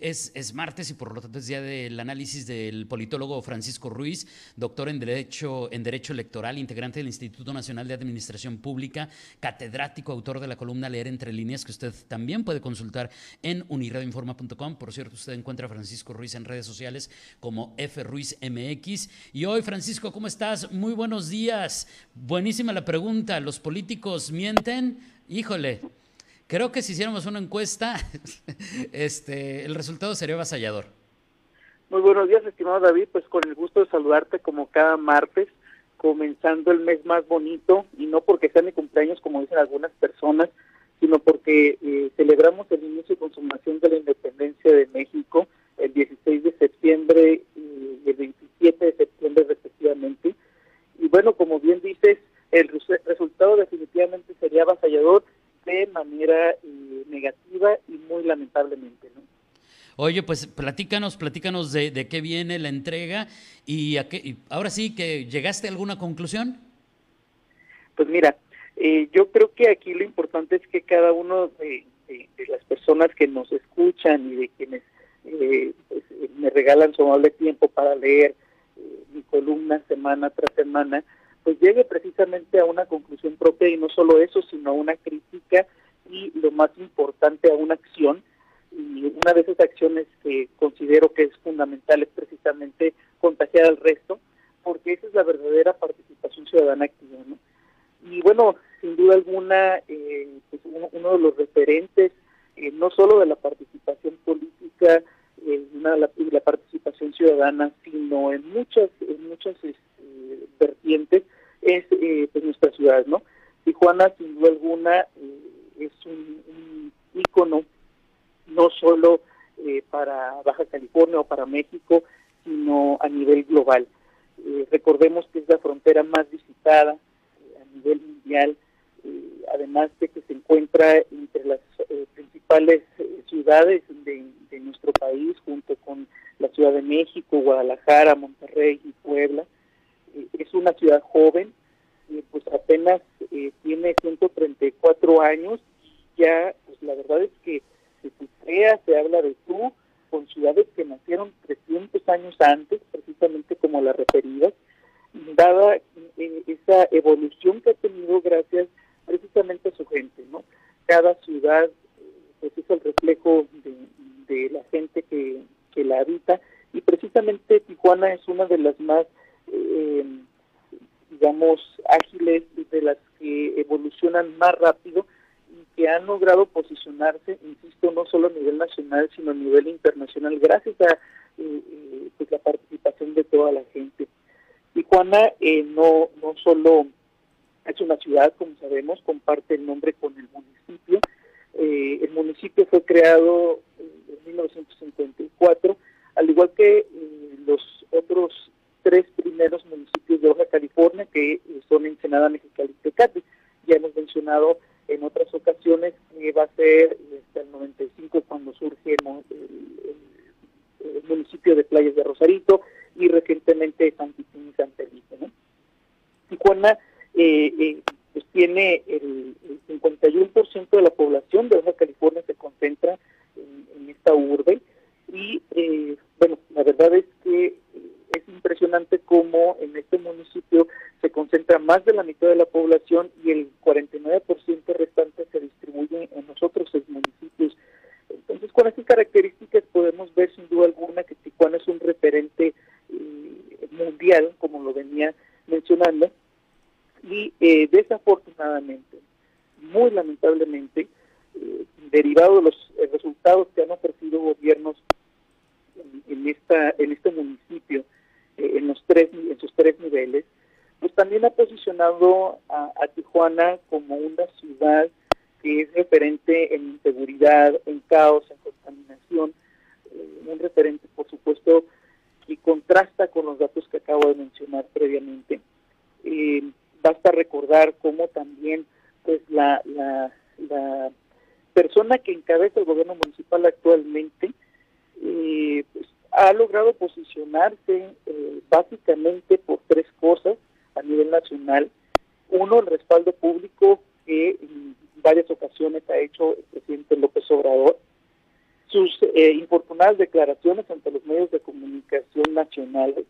Es, martes y por lo tanto es día del análisis del politólogo Francisco Ruiz, doctor en Derecho, en Derecho Electoral, integrante del Instituto Nacional de Administración Pública, catedrático, autor de la columna Leer entre líneas, que usted también puede consultar en uniradioinforma.com. Por cierto, usted encuentra a Francisco Ruiz en redes sociales como FRuizMX. Y hoy, Francisco, ¿cómo estás? Muy buenos días. Buenísima la pregunta. ¿Los políticos mienten? Híjole. Creo que si hiciéramos una encuesta, este, el resultado sería avasallador. Muy buenos días, estimado David. Pues con el gusto de saludarte como cada martes, comenzando el mes más bonito, y no porque sea mi cumpleaños, como dicen algunas personas, sino porque eh, celebramos el inicio y consumación de la independencia de México el 16 de septiembre y el 27 de septiembre respectivamente. Y bueno, como bien dices, el resultado definitivamente sería avasallador de manera eh, negativa y muy lamentablemente. ¿no? Oye, pues platícanos, platícanos de, de qué viene la entrega y, a qué, ahora sí que llegaste a alguna conclusión. Pues mira, eh, yo creo que aquí lo importante es que cada uno de, las personas que nos escuchan y de quienes eh, pues, me regalan su amable tiempo para leer mi columna semana tras semana, pues llegue precisamente a una conclusión propia y no solo eso, sino a una crítica y lo más importante a una acción. Y una de esas acciones que considero que es fundamental es precisamente contagiar al resto, porque esa es la verdadera participación ciudadana activa. Y bueno, sin duda alguna, eh, pues uno, de los referentes, eh, no solo de la participación política, eh, la, participación ciudadana, sino en muchas, en muchas este, vertientes, es eh, pues nuestra ciudad, ¿no? Tijuana, sin duda alguna, eh, es un, un, ícono no solo eh, para Baja California o para México, sino a nivel global. recordemos que es la frontera más visitada a nivel mundial, además de que se encuentra entre las principales ciudades de, nuestro país, junto con la Ciudad de México, Guadalajara, Monterrey y Puebla es una ciudad joven, pues apenas eh, tiene 134 años ya, pues la verdad es que se crea, se habla de tú, con ciudades que nacieron 300 años antes, precisamente como las referidas, dada eh, esa evolución que ha tenido gracias precisamente a su gente, ¿no? Cada ciudad pues es el reflejo de, la gente que, que la habita y precisamente Tijuana es una de las más eh, digamos, ágiles, de las que evolucionan más rápido y que han logrado posicionarse, insisto, no solo a nivel nacional, sino a nivel internacional, gracias a eh, eh, pues la participación de toda la gente. Tijuana eh, no, no solo es una ciudad, como sabemos, comparte el nombre con el municipio. el municipio fue creado en 1954, al igual que los otros tres primeros municipios de Baja California, que eh, son Ensenada, Mexicali y Tecate. Ya hemos mencionado en otras ocasiones que va a ser hasta el 95 cuando surge el, municipio de Playas de Rosarito y recientemente San Quintín y San Felipe. ¿no? Tijuana eh, eh, pues tiene el, 51% de la población de Baja California se concentra en, en esta urbe. Y bueno, la verdad es que es impresionante cómo en este municipio se concentra más de la mitad de la población y el 49% restante se distribuye en los otros seis municipios. Entonces, con estas características podemos ver sin duda alguna que Tijuana es un referente eh, mundial, como lo venía mencionando, y eh, desafortunadamente, muy lamentablemente, eh, derivado de los resultados que han ofrecido gobiernos en, esta en este municipio eh, en los tres en sus tres niveles pues también ha posicionado a, Tijuana como una ciudad que es referente en inseguridad, en caos, en contaminación, eh, un referente por supuesto que contrasta con los datos que acabo de mencionar previamente. Eh, basta recordar cómo también pues la, la, persona que encabeza el gobierno municipal actualmente pues, ha logrado posicionarse eh, básicamente por tres cosas a nivel nacional. Uno, el respaldo público que en varias ocasiones ha hecho el presidente López Obrador, sus eh, infortunadas declaraciones ante los medios de comunicación nacionales,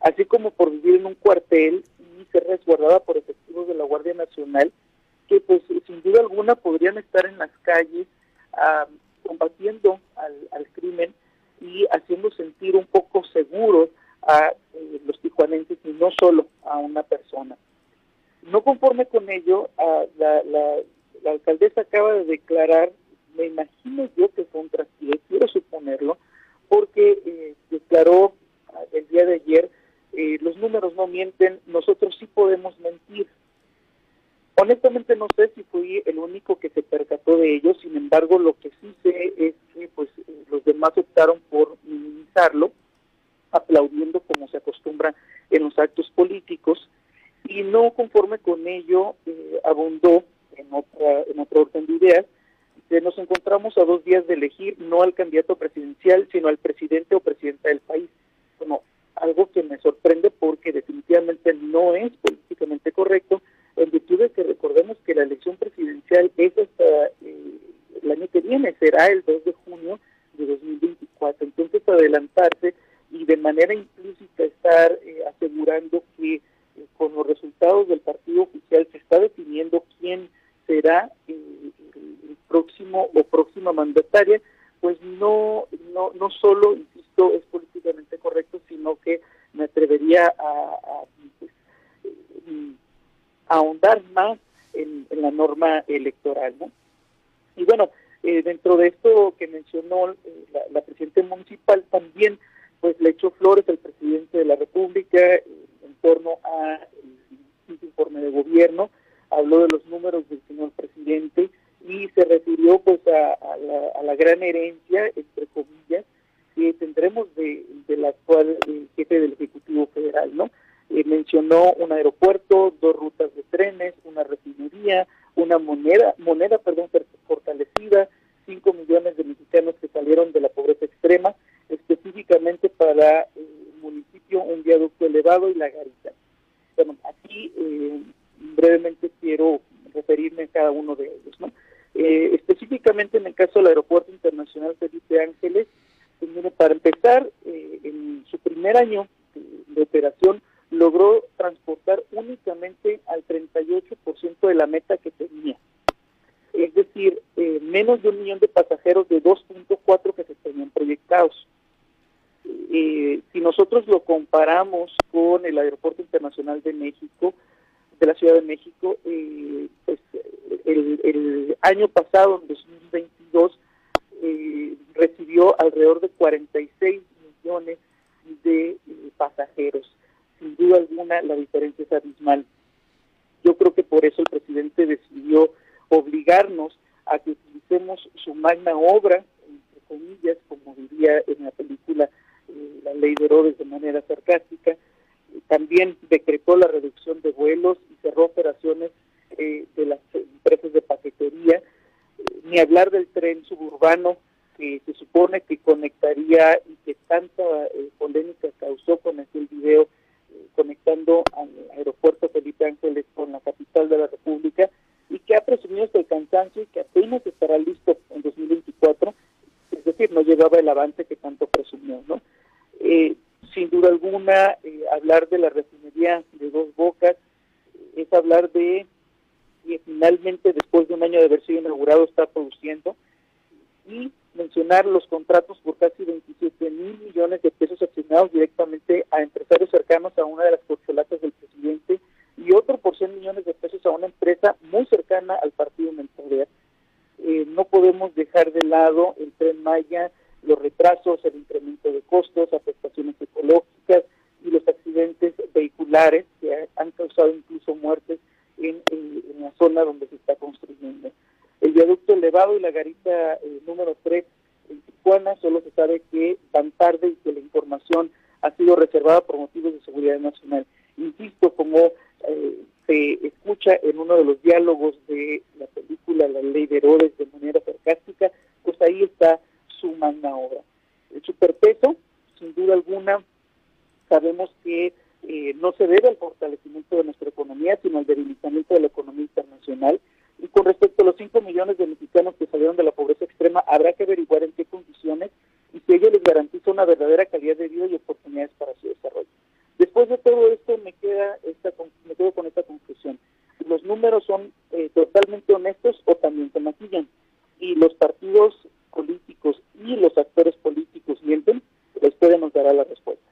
así como por vivir en un cuartel y ser resguardada por efectivos de la Guardia Nacional, que pues sin duda alguna podrían estar en las calles ah, combatiendo al, al, crimen y haciendo sentir un poco seguros a eh, los tijuanenses y no solo a una persona. No conforme con ello, ah, la, alcaldesa acaba de declarar, me imagino yo que contra sí, quiero suponerlo, porque eh, declaró ah, el día de ayer, eh, los números no mienten, nosotros sí podemos mentir. Honestamente no sé si fui el único que se percató de ello, sin embargo lo que sí sé es que pues los demás optaron por minimizarlo, aplaudiendo como se acostumbra en los actos políticos, y no conforme con ello eh, abundó en otra, en otro orden de ideas, que nos encontramos a dos días de elegir no al candidato presidencial, sino al presidente o presidenta del país. Bueno, algo que me sorprende porque definitivamente no es políticamente correcto, en virtud de que recordemos que la elección presidencial es hasta eh, el año que viene, será el 2 de junio de 2024. Entonces, adelantarse y de manera implícita estar eh, asegurando que eh, con los resultados del partido oficial se está definiendo quién será el, el próximo o próxima mandataria, pues no, no, no solo, insisto, es políticamente correcto, sino que a, a, pues, ahondar más en, la norma electoral. ¿no? Y bueno, eh, dentro de esto que mencionó eh, la, la presidenta municipal, también pues le echó flores al presidente de la República eh, en torno a el informe de gobierno, habló de los números del señor presidente y se refirió pues a, la, a la, gran herencia, entre comillas, que tendremos de, del actual eh, jefe del Ejecutivo ¿no? Eh, mencionó un aeropuerto, dos rutas de trenes, una refinería, una moneda, moneda, perdón, fortalecida, cinco millones de mexicanos que salieron de la pobreza extrema, específicamente para el municipio un viaducto elevado y la garita. Bueno, aquí eh, brevemente quiero referirme a cada uno de ellos, ¿no? Eh, específicamente en el caso del Aeropuerto Internacional Felipe Ángeles, pues, para empezar, eh, en su primer año operación logró transportar únicamente al 38% de la meta que tenía. Es decir, eh, menos de un millón de pasajeros de 2.4 que se tenían proyectados. Eh, si nosotros lo comparamos con el Aeropuerto Internacional de México, de la Ciudad de México, eh, pues el, el, año pasado, en 2022, eh, recibió alrededor de 46 millones eh, pasajeros. Sin duda alguna, la diferencia es abismal. Yo creo que por eso el presidente decidió obligarnos a que utilicemos su magna obra, entre comillas, como diría en la película eh, La Ley de Herodes de manera sarcástica, también decretó la reducción de vuelos y cerró operaciones eh, de las empresas de paquetería, eh, ni hablar del tren suburbano que se supone que conectaría y que tanta polémica causó con aquel video conectando al aeropuerto Felipe Ángeles con la capital de la República y que ha presumido hasta el cansancio y que apenas estará listo en 2024, es decir, no llevaba el avance que tanto presumió, ¿no? Eh, sin duda alguna, eh, hablar de la refinería de dos bocas es hablar de que finalmente después de un año de haber sido inaugurado está produciendo y mencionar los contratos por casi 27 mil millones de pesos asignados directamente a empresarios cercanos a una de las corcholatas del presidente y otro por 100 millones de pesos a una empresa muy cercana al partido en. Eh, no podemos dejar de lado el tren Maya, los retrasos, el incremento de costos, afectaciones ecológicas y los accidentes vehiculares que han causado incluso muertes en, en, en la zona donde se está construyendo. El viaducto elevado y la garita eh, número 3 en Tijuana solo se sabe que van tarde y que la información ha sido reservada por motivos de seguridad nacional. Insisto, como eh, se escucha en uno de los diálogos de la película La Ley de Herodes de manera sarcástica, pues ahí está su obra. El superpeso sin duda alguna sabemos que eh, no se debe al fortalecimiento de nuestra economía, sino al debilitamiento de la economía internacional. Con respecto a los 5 millones de mexicanos que salieron de la pobreza extrema, habrá que averiguar en qué condiciones y si ello les garantiza una verdadera calidad de vida y oportunidades para su desarrollo. Después de todo esto, me, queda esta, me quedo con esta conclusión. Los números son eh, totalmente honestos o también se maquillan. Y los partidos políticos y los actores políticos mienten, la historia nos dará la respuesta.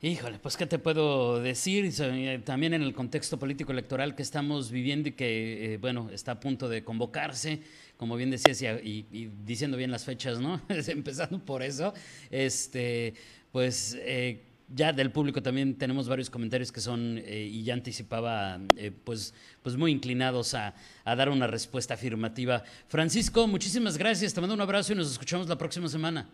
Híjole, pues qué te puedo decir, eh, también en el contexto político electoral que estamos viviendo y que, eh, bueno, está a punto de convocarse, como bien decías, y, diciendo bien las fechas, ¿no? Empezando por eso, este, pues eh, ya del público también tenemos varios comentarios que son, y ya anticipaba, pues, pues muy inclinados a, a dar una respuesta afirmativa. Francisco, muchísimas gracias, te mando un abrazo y nos escuchamos la próxima semana.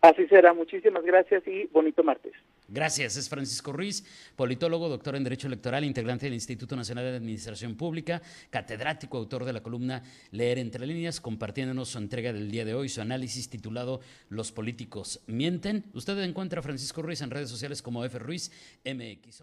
Así será, muchísimas gracias y bonito martes. Gracias, es Francisco Ruiz, politólogo, doctor en Derecho Electoral, integrante del Instituto Nacional de Administración Pública, catedrático, autor de la columna Leer entre líneas, compartiéndonos su entrega del día de hoy, su análisis titulado Los políticos mienten. Usted encuentra a Francisco Ruiz en redes sociales como F. Ruiz MX.